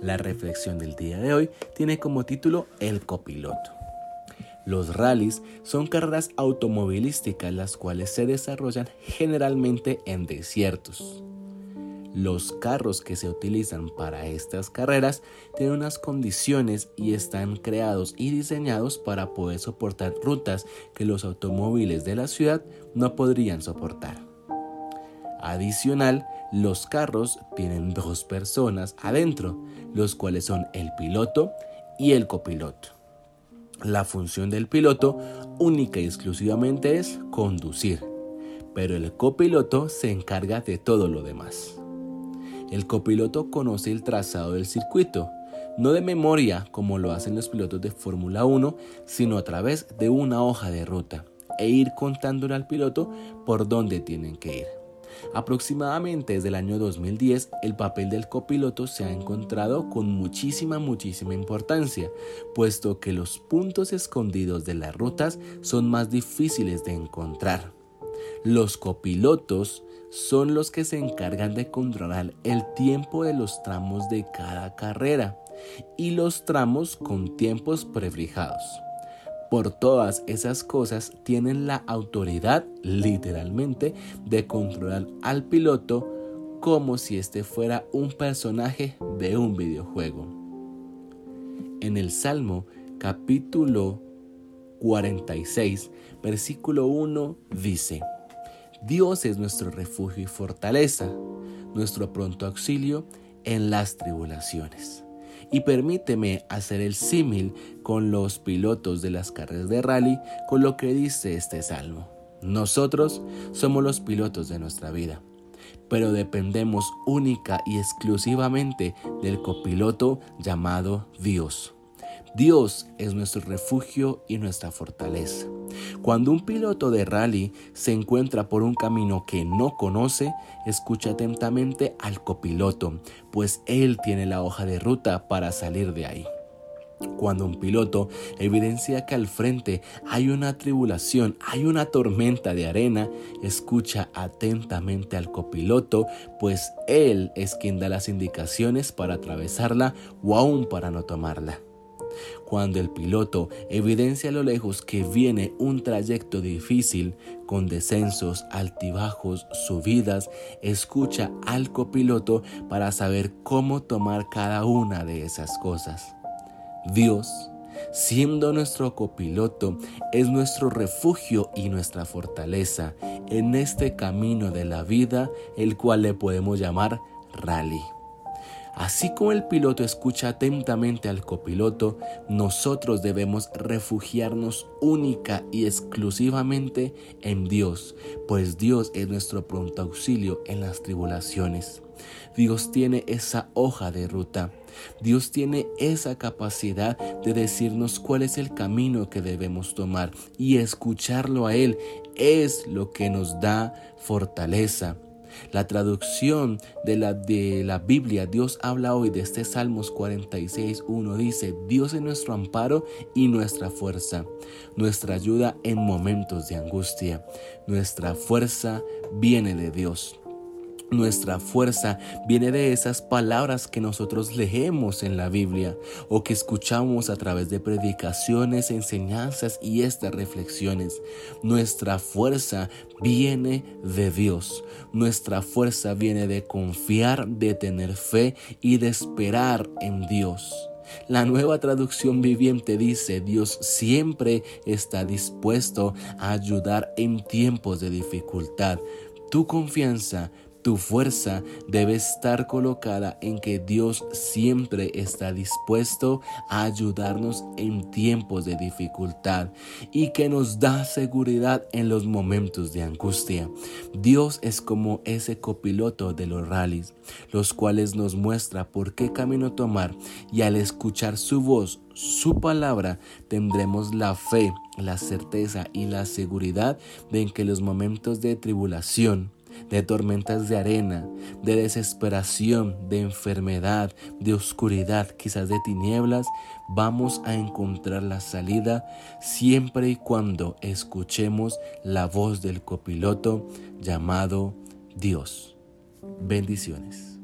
La reflexión del día de hoy tiene como título El copiloto. Los rallies son carreras automovilísticas las cuales se desarrollan generalmente en desiertos. Los carros que se utilizan para estas carreras tienen unas condiciones y están creados y diseñados para poder soportar rutas que los automóviles de la ciudad no podrían soportar. Adicional, los carros tienen dos personas adentro, los cuales son el piloto y el copiloto. La función del piloto única y exclusivamente es conducir, pero el copiloto se encarga de todo lo demás. El copiloto conoce el trazado del circuito, no de memoria como lo hacen los pilotos de Fórmula 1, sino a través de una hoja de ruta e ir contándole al piloto por dónde tienen que ir. Aproximadamente desde el año 2010, el papel del copiloto se ha encontrado con muchísima, muchísima importancia, puesto que los puntos escondidos de las rutas son más difíciles de encontrar. Los copilotos son los que se encargan de controlar el tiempo de los tramos de cada carrera y los tramos con tiempos prefijados. Por todas esas cosas tienen la autoridad, literalmente, de controlar al piloto como si este fuera un personaje de un videojuego. En el Salmo capítulo 46, versículo 1 dice, Dios es nuestro refugio y fortaleza, nuestro pronto auxilio en las tribulaciones. Y permíteme hacer el símil con los pilotos de las carreras de rally con lo que dice este salmo. Nosotros somos los pilotos de nuestra vida, pero dependemos única y exclusivamente del copiloto llamado Dios. Dios es nuestro refugio y nuestra fortaleza. Cuando un piloto de rally se encuentra por un camino que no conoce, escucha atentamente al copiloto, pues él tiene la hoja de ruta para salir de ahí. Cuando un piloto evidencia que al frente hay una tribulación, hay una tormenta de arena, escucha atentamente al copiloto, pues él es quien da las indicaciones para atravesarla o aún para no tomarla. Cuando el piloto evidencia a lo lejos que viene un trayecto difícil, con descensos, altibajos, subidas, escucha al copiloto para saber cómo tomar cada una de esas cosas. Dios, siendo nuestro copiloto, es nuestro refugio y nuestra fortaleza en este camino de la vida, el cual le podemos llamar rally. Así como el piloto escucha atentamente al copiloto, nosotros debemos refugiarnos única y exclusivamente en Dios, pues Dios es nuestro pronto auxilio en las tribulaciones. Dios tiene esa hoja de ruta. Dios tiene esa capacidad de decirnos cuál es el camino que debemos tomar y escucharlo a Él es lo que nos da fortaleza, la traducción de la, de la Biblia, Dios habla hoy de este Salmos 46, 1 dice, Dios es nuestro amparo y nuestra fuerza, nuestra ayuda en momentos de angustia. Nuestra fuerza viene de Dios. Nuestra fuerza viene de esas palabras que nosotros leemos en la Biblia o que escuchamos a través de predicaciones, enseñanzas y estas reflexiones. Nuestra fuerza viene de Dios. Nuestra fuerza viene de confiar, de tener fe y de esperar en Dios. La nueva traducción viviente dice, Dios siempre está dispuesto a ayudar en tiempos de dificultad. Tu confianza Tu fuerza debe estar colocada en que Dios siempre está dispuesto a ayudarnos en tiempos de dificultad y que nos da seguridad en los momentos de angustia. Dios es como ese copiloto de los rallies, los cuales nos muestra por qué camino tomar y al escuchar su voz, su palabra, tendremos la fe, la certeza y la seguridad de que los momentos de tribulación, de tormentas de arena, de desesperación, de enfermedad, de oscuridad, quizás de tinieblas, vamos a encontrar la salida siempre y cuando escuchemos la voz del copiloto llamado Dios. Bendiciones.